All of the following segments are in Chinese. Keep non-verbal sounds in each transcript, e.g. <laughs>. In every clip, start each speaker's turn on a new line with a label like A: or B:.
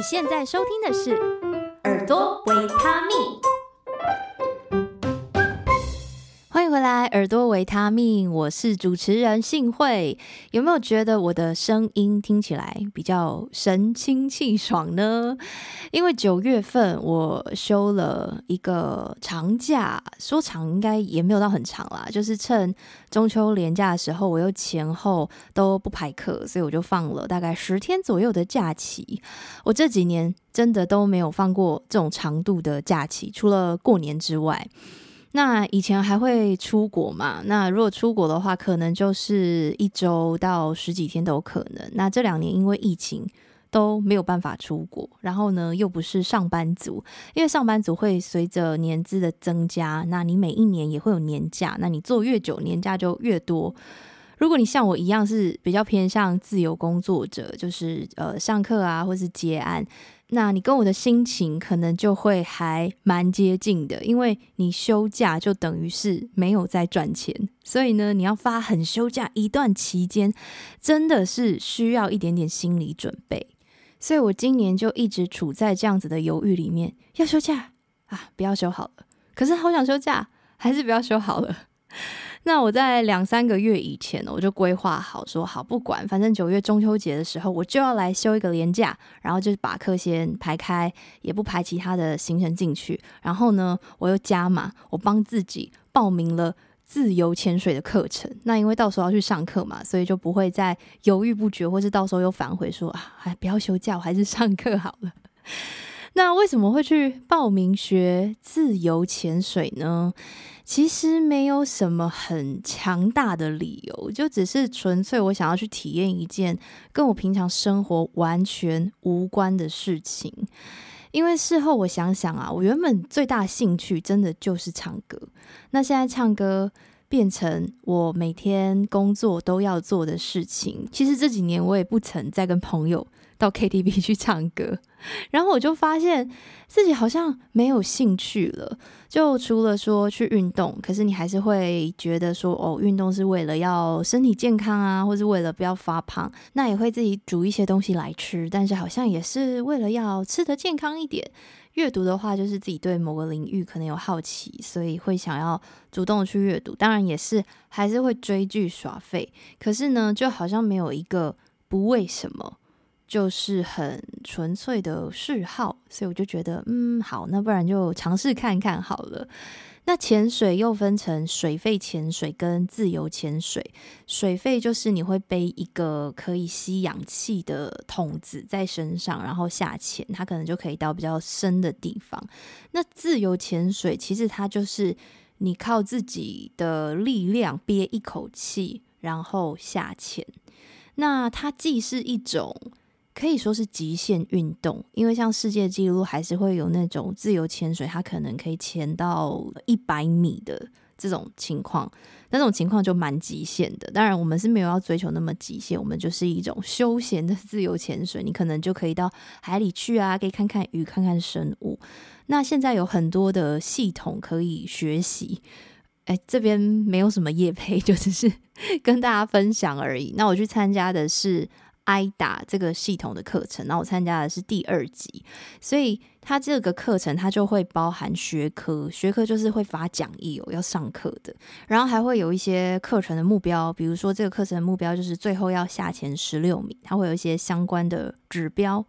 A: 你现在收听的是《耳朵维他命》。来，耳朵维他命，我是主持人幸慧。有没有觉得我的声音听起来比较神清气爽呢？因为九月份我休了一个长假，说长应该也没有到很长啦，就是趁中秋连假的时候，我又前后都不排课，所以我就放了大概十天左右的假期。我这几年真的都没有放过这种长度的假期，除了过年之外。那以前还会出国嘛？那如果出国的话，可能就是一周到十几天都有可能。那这两年因为疫情都没有办法出国，然后呢又不是上班族，因为上班族会随着年资的增加，那你每一年也会有年假，那你做越久，年假就越多。如果你像我一样是比较偏向自由工作者，就是呃上课啊，或是接案。那你跟我的心情可能就会还蛮接近的，因为你休假就等于是没有在赚钱，所以呢，你要发狠休假一段期间，真的是需要一点点心理准备。所以我今年就一直处在这样子的犹豫里面，要休假啊，不要休好了，可是好想休假，还是不要休好了。那我在两三个月以前，我就规划好说好，不管反正九月中秋节的时候，我就要来休一个连假，然后就是把课先排开，也不排其他的行程进去。然后呢，我又加码，我帮自己报名了自由潜水的课程。那因为到时候要去上课嘛，所以就不会再犹豫不决，或是到时候又反悔说啊，还不要休假，我还是上课好了。<laughs> 那为什么会去报名学自由潜水呢？其实没有什么很强大的理由，就只是纯粹我想要去体验一件跟我平常生活完全无关的事情。因为事后我想想啊，我原本最大兴趣真的就是唱歌。那现在唱歌变成我每天工作都要做的事情。其实这几年我也不曾再跟朋友到 KTV <laughs> 去唱歌，然后我就发现自己好像没有兴趣了。就除了说去运动，可是你还是会觉得说，哦，运动是为了要身体健康啊，或是为了不要发胖。那也会自己煮一些东西来吃，但是好像也是为了要吃得健康一点。阅读的话，就是自己对某个领域可能有好奇，所以会想要主动去阅读。当然也是还是会追剧耍废，可是呢，就好像没有一个不为什么。就是很纯粹的嗜好，所以我就觉得，嗯，好，那不然就尝试看看好了。那潜水又分成水肺潜水跟自由潜水。水肺就是你会背一个可以吸氧气的桶子在身上，然后下潜，它可能就可以到比较深的地方。那自由潜水其实它就是你靠自己的力量憋一口气，然后下潜。那它既是一种可以说是极限运动，因为像世界纪录还是会有那种自由潜水，它可能可以潜到一百米的这种情况，那种情况就蛮极限的。当然，我们是没有要追求那么极限，我们就是一种休闲的自由潜水，你可能就可以到海里去啊，可以看看鱼，看看生物。那现在有很多的系统可以学习，哎，这边没有什么业配，<laughs> 就只是跟大家分享而已。那我去参加的是。挨打这个系统的课程，然后我参加的是第二级，所以它这个课程它就会包含学科，学科就是会发讲义哦，要上课的，然后还会有一些课程的目标，比如说这个课程的目标就是最后要下前十六名，它会有一些相关的指标。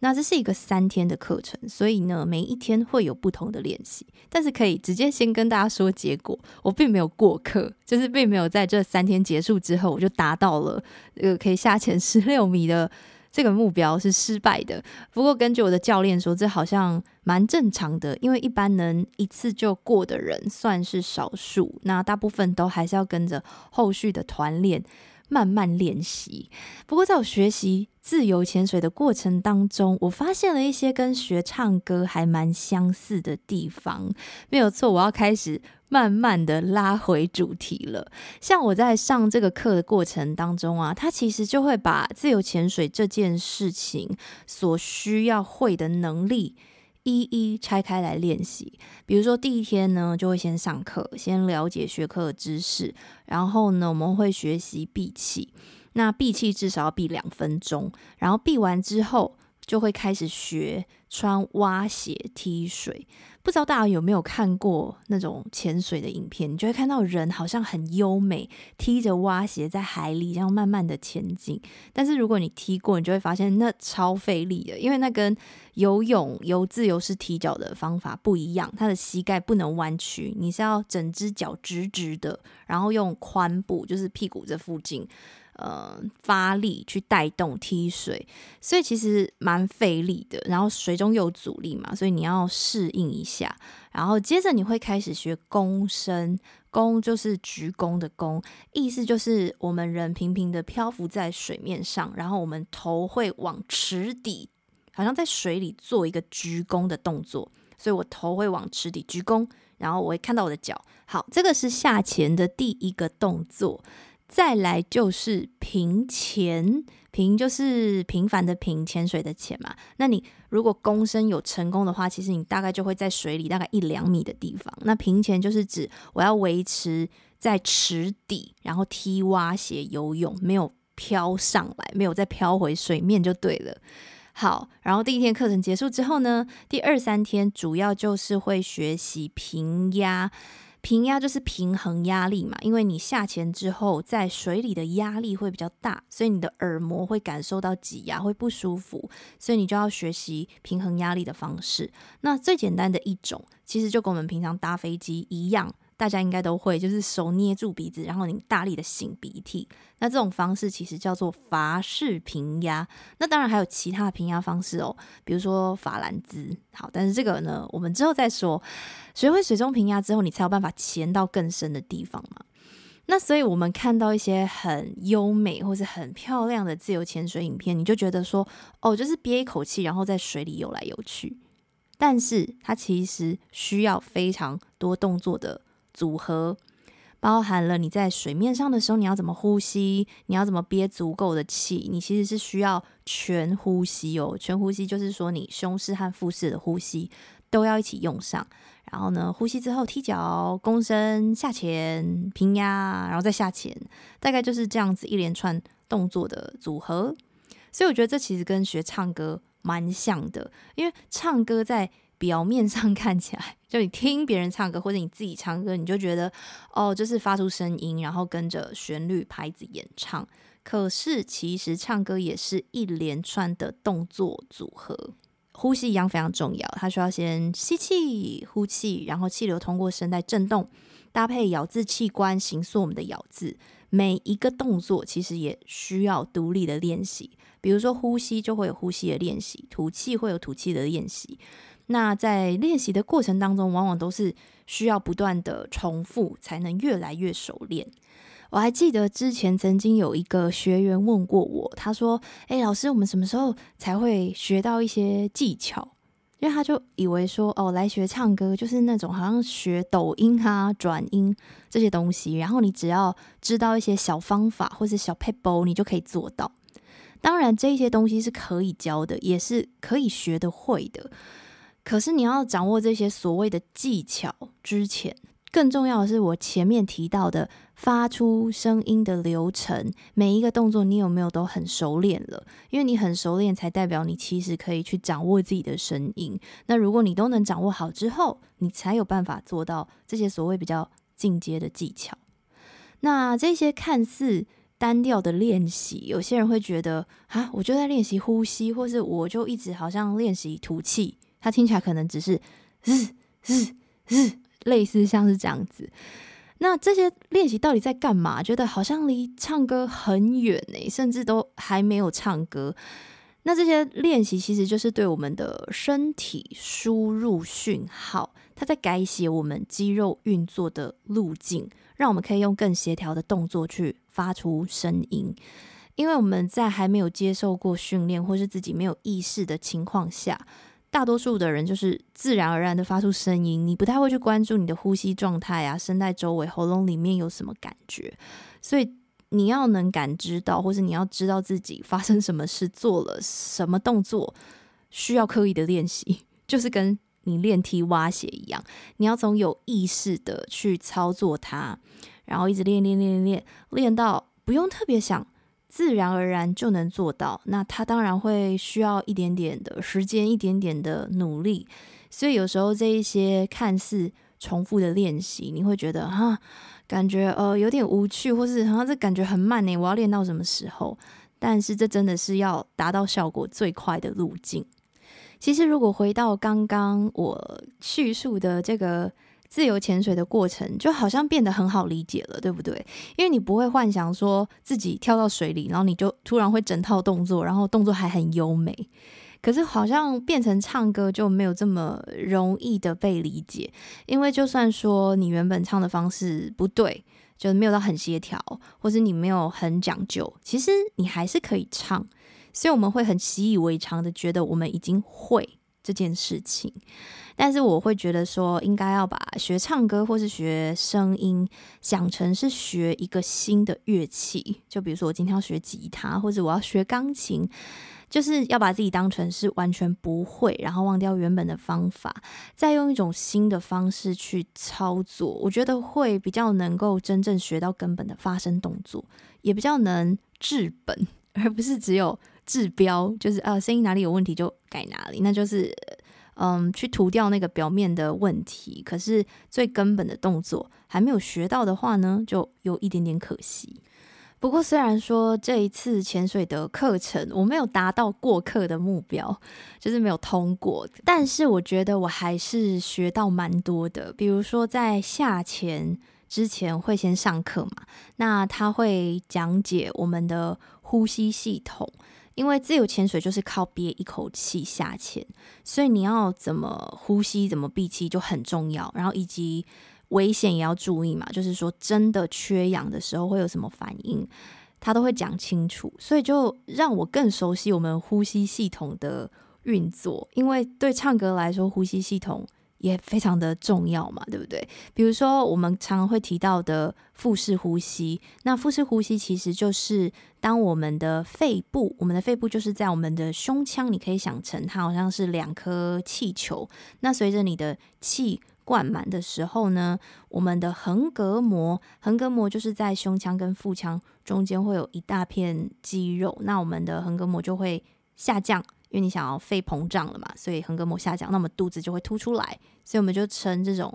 A: 那这是一个三天的课程，所以呢，每一天会有不同的练习，但是可以直接先跟大家说结果，我并没有过课，就是并没有在这三天结束之后我就达到了呃可以下潜十六米的这个目标是失败的。不过根据我的教练说，这好像蛮正常的，因为一般能一次就过的人算是少数，那大部分都还是要跟着后续的团练。慢慢练习。不过，在我学习自由潜水的过程当中，我发现了一些跟学唱歌还蛮相似的地方。没有错，我要开始慢慢的拉回主题了。像我在上这个课的过程当中啊，他其实就会把自由潜水这件事情所需要会的能力。一一拆开来练习，比如说第一天呢，就会先上课，先了解学科的知识，然后呢，我们会学习闭气，那闭气至少要闭两分钟，然后闭完之后，就会开始学穿蛙鞋踢水。不知道大家有没有看过那种潜水的影片？你就会看到人好像很优美，踢着蛙鞋在海里这样慢慢的前进。但是如果你踢过，你就会发现那超费力的，因为那跟游泳游自由式踢脚的方法不一样。它的膝盖不能弯曲，你是要整只脚直直的，然后用髋部，就是屁股这附近。呃，发力去带动踢水，所以其实蛮费力的。然后水中有阻力嘛，所以你要适应一下。然后接着你会开始学躬身，躬就是鞠躬的躬，意思就是我们人平平的漂浮在水面上，然后我们头会往池底，好像在水里做一个鞠躬的动作。所以我头会往池底鞠躬，然后我会看到我的脚。好，这个是下潜的第一个动作。再来就是平潜，平就是平凡的平，潜水的潜嘛。那你如果躬身有成功的话，其实你大概就会在水里大概一两米的地方。那平潜就是指我要维持在池底，然后踢蛙鞋游泳，没有飘上来，没有再飘回水面就对了。好，然后第一天课程结束之后呢，第二三天主要就是会学习平压。平压就是平衡压力嘛，因为你下潜之后，在水里的压力会比较大，所以你的耳膜会感受到挤压，会不舒服，所以你就要学习平衡压力的方式。那最简单的一种，其实就跟我们平常搭飞机一样。大家应该都会，就是手捏住鼻子，然后你大力的擤鼻涕。那这种方式其实叫做法式平压。那当然还有其他的平压方式哦，比如说法兰兹。好，但是这个呢，我们之后再说。学会水中平压之后，你才有办法潜到更深的地方嘛。那所以我们看到一些很优美或是很漂亮的自由潜水影片，你就觉得说，哦，就是憋一口气，然后在水里游来游去。但是它其实需要非常多动作的。组合包含了你在水面上的时候，你要怎么呼吸，你要怎么憋足够的气，你其实是需要全呼吸哦。全呼吸就是说，你胸式和腹式的呼吸都要一起用上。然后呢，呼吸之后踢脚、躬身、下潜、平压，然后再下潜，大概就是这样子一连串动作的组合。所以我觉得这其实跟学唱歌蛮像的，因为唱歌在。表面上 <laughs> 看起来，就你听别人唱歌或者你自己唱歌，你就觉得哦，就是发出声音，然后跟着旋律拍子演唱。可是其实唱歌也是一连串的动作组合，呼吸一样非常重要。它需要先吸气、呼气，然后气流通过声带震动，搭配咬字器官形塑我们的咬字。每一个动作其实也需要独立的练习，比如说呼吸就会有呼吸的练习，吐气会有吐气的练习。那在练习的过程当中，往往都是需要不断的重复，才能越来越熟练。我还记得之前曾经有一个学员问过我，他说：“诶，老师，我们什么时候才会学到一些技巧？”因为他就以为说：“哦，来学唱歌就是那种好像学抖音啊、转音这些东西，然后你只要知道一些小方法或是小 pebble，，你就可以做到。当然，这些东西是可以教的，也是可以学得会的。”可是你要掌握这些所谓的技巧之前，更重要的是我前面提到的发出声音的流程，每一个动作你有没有都很熟练了？因为你很熟练，才代表你其实可以去掌握自己的声音。那如果你都能掌握好之后，你才有办法做到这些所谓比较进阶的技巧。那这些看似单调的练习，有些人会觉得啊，我就在练习呼吸，或是我就一直好像练习吐气。它听起来可能只是日日日，类似像是这样子。那这些练习到底在干嘛？觉得好像离唱歌很远呢，甚至都还没有唱歌。那这些练习其实就是对我们的身体输入讯号，它在改写我们肌肉运作的路径，让我们可以用更协调的动作去发出声音。因为我们在还没有接受过训练，或是自己没有意识的情况下。大多数的人就是自然而然的发出声音，你不太会去关注你的呼吸状态啊，声带周围、喉咙里面有什么感觉。所以你要能感知到，或是你要知道自己发生什么事、做了什么动作，需要刻意的练习，<laughs> 就是跟你练踢蛙鞋一样，你要从有意识的去操作它，然后一直练练练练练，练到不用特别想自然而然就能做到，那它当然会需要一点点的时间，一点点的努力。所以有时候这一些看似重复的练习，你会觉得哈，感觉呃有点无趣，或是好像这感觉很慢呢。我要练到什么时候？但是这真的是要达到效果最快的路径。其实如果回到刚刚我叙述的这个。自由潜水的过程就好像变得很好理解了，对不对？因为你不会幻想说自己跳到水里，然后你就突然会整套动作，然后动作还很优美。可是好像变成唱歌就没有这么容易的被理解，因为就算说你原本唱的方式不对，就是没有到很协调，或是你没有很讲究，其实你还是可以唱。所以我们会很习以为常的觉得我们已经会这件事情。但是我会觉得说，应该要把学唱歌或是学声音想成是学一个新的乐器。就比如说，我今天要学吉他，或者我要学钢琴，就是要把自己当成是完全不会，然后忘掉原本的方法，再用一种新的方式去操作。我觉得会比较能够真正学到根本的发声动作，也比较能治本，而不是只有治标，就是啊，声音哪里有问题就改哪里，那就是。嗯，去涂掉那个表面的问题，可是最根本的动作还没有学到的话呢，就有一点点可惜。不过虽然说这一次潜水的课程我没有达到过课的目标，就是没有通过，但是我觉得我还是学到蛮多的。比如说在下潜之前会先上课嘛，那他会讲解我们的呼吸系统。因为自由潜水就是靠憋一口气下潜，所以你要怎么呼吸、怎么闭气就很重要。然后以及危险也要注意嘛，就是说真的缺氧的时候会有什么反应，他都会讲清楚。所以就让我更熟悉我们呼吸系统的运作。因为对唱歌来说，呼吸系统。也非常的重要嘛，对不对？比如说我们常会提到的腹式呼吸，那腹式呼吸其实就是当我们的肺部，我们的肺部就是在我们的胸腔，你可以想成它好像是两颗气球。那随着你的气灌满的时候呢，我们的横膈膜，横膈膜就是在胸腔跟腹腔中间会有一大片肌肉，那我们的横膈膜就会下降。因为你想要肺膨胀了嘛，所以横膈膜下降，那么肚子就会凸出来，所以我们就称这种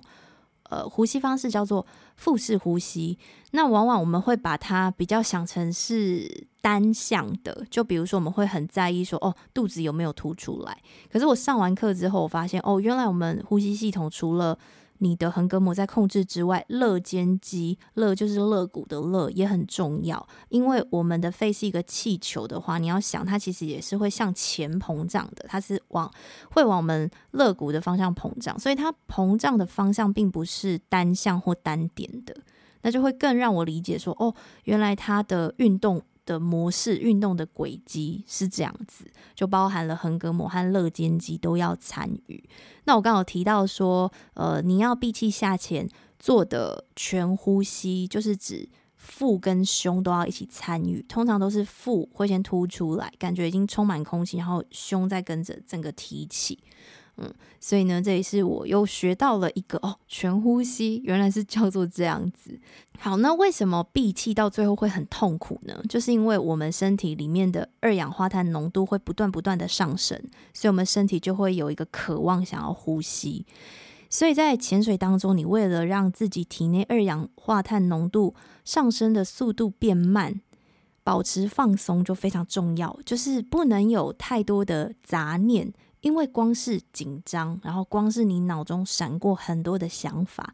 A: 呃呼吸方式叫做腹式呼吸。那往往我们会把它比较想成是单向的，就比如说我们会很在意说哦肚子有没有凸出来。可是我上完课之后，我发现哦原来我们呼吸系统除了你的横膈膜在控制之外，肋间肌，肋就是肋骨的肋也很重要。因为我们的肺是一个气球的话，你要想它其实也是会向前膨胀的，它是往会往我们肋骨的方向膨胀，所以它膨胀的方向并不是单向或单点的，那就会更让我理解说，哦，原来它的运动。的模式运动的轨迹是这样子，就包含了横膈膜和肋间肌都要参与。那我刚好提到说，呃，你要闭气下潜做的全呼吸，就是指腹跟胸都要一起参与。通常都是腹会先凸出来，感觉已经充满空气，然后胸再跟着整个提起。嗯，所以呢，这也是我又学到了一个哦，全呼吸原来是叫做这样子。好，那为什么闭气到最后会很痛苦呢？就是因为我们身体里面的二氧化碳浓度会不断不断的上升，所以我们身体就会有一个渴望想要呼吸。所以在潜水当中，你为了让自己体内二氧化碳浓度上升的速度变慢，保持放松就非常重要，就是不能有太多的杂念。因为光是紧张，然后光是你脑中闪过很多的想法，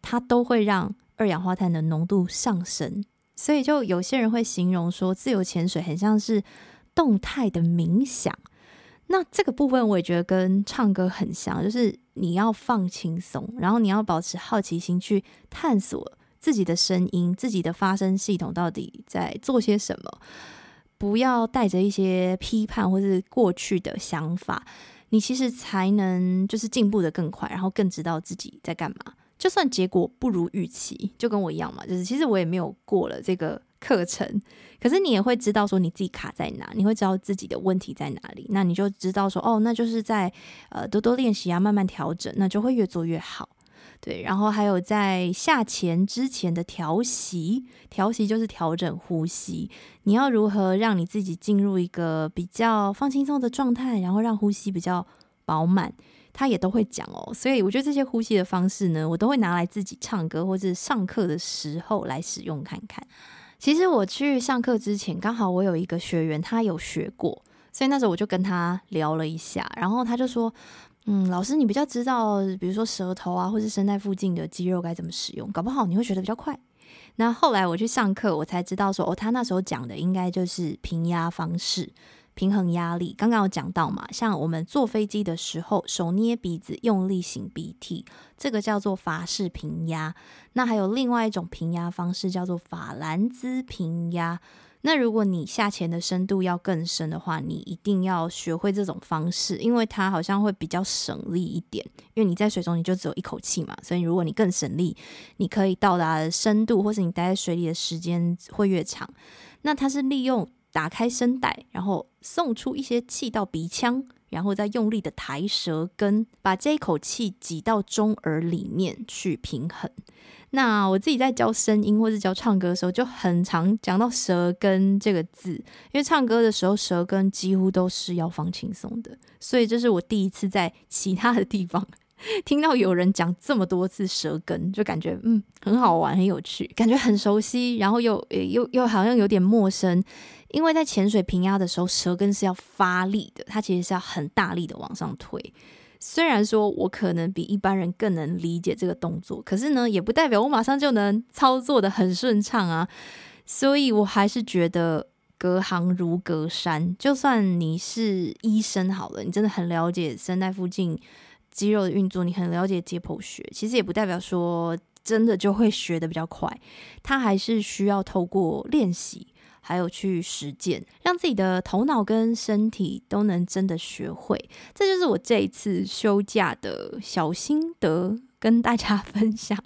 A: 它都会让二氧化碳的浓度上升。所以，就有些人会形容说，自由潜水很像是动态的冥想。那这个部分我也觉得跟唱歌很像，就是你要放轻松，然后你要保持好奇心去探索自己的声音、自己的发声系统到底在做些什么。不要带着一些批判或是过去的想法，你其实才能就是进步的更快，然后更知道自己在干嘛。就算结果不如预期，就跟我一样嘛，就是其实我也没有过了这个课程，可是你也会知道说你自己卡在哪，你会知道自己的问题在哪里，那你就知道说哦，那就是在呃多多练习啊，慢慢调整，那就会越做越好。对，然后还有在下潜之前的调息，调息就是调整呼吸。你要如何让你自己进入一个比较放轻松的状态，然后让呼吸比较饱满，他也都会讲哦。所以我觉得这些呼吸的方式呢，我都会拿来自己唱歌或者上课的时候来使用看看。其实我去上课之前，刚好我有一个学员，他有学过，所以那时候我就跟他聊了一下，然后他就说。嗯，老师，你比较知道，比如说舌头啊，或是声带附近的肌肉该怎么使用，搞不好你会学得比较快。那后来我去上课，我才知道说，哦，他那时候讲的应该就是平压方式，平衡压力。刚刚有讲到嘛，像我们坐飞机的时候，手捏鼻子，用力擤鼻涕，这个叫做法式平压。那还有另外一种平压方式，叫做法兰兹平压。那如果你下潜的深度要更深的话，你一定要学会这种方式，因为它好像会比较省力一点。因为你在水中你就只有一口气嘛，所以如果你更省力，你可以到达的深度，或是你待在水里的时间会越长。那它是利用打开声带，然后送出一些气到鼻腔，然后再用力的抬舌根，把这一口气挤到中耳里面去平衡。那我自己在教声音或是教唱歌的时候，就很常讲到舌根这个字，因为唱歌的时候舌根几乎都是要放轻松的，所以这是我第一次在其他的地方听到有人讲这么多次舌根，就感觉嗯很好玩，很有趣，感觉很熟悉，然后又又又好像有点陌生，因为在潜水平压的时候，舌根是要发力的，它其实是要很大力的往上推。虽然说我可能比一般人更能理解这个动作，可是呢，也不代表我马上就能操作得很顺畅啊。所以我还是觉得隔行如隔山。就算你是医生好了，你真的很了解声带附近肌肉的运作，你很了解解剖学，其实也不代表说真的就会学得比较快。它还是需要透过练习。还有去实践，让自己的头脑跟身体都能真的学会，这就是我这一次休假的小心得，跟大家 <laughs> 分享。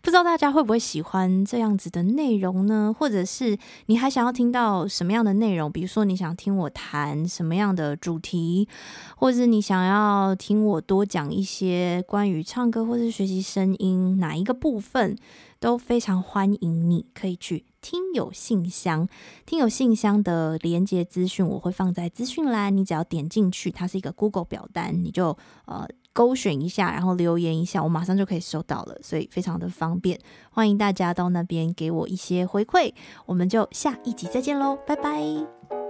A: 不知道大家会不会喜欢这样子的内容呢？或者是你还想要听到什么样的内容？比如说你想听我谈什么样的主题，或者是你想要听我多讲一些关于唱歌或是学习声音哪一个部分？都非常欢迎你，可以去听友信箱。听友信箱的连接资讯我会放在资讯栏，你只要点进去，它是一个 Google 表单，你就呃勾选一下，然后留言一下，我马上就可以收到了，所以非常的方便。欢迎大家到那边给我一些回馈，我们就下一集再见喽，拜拜。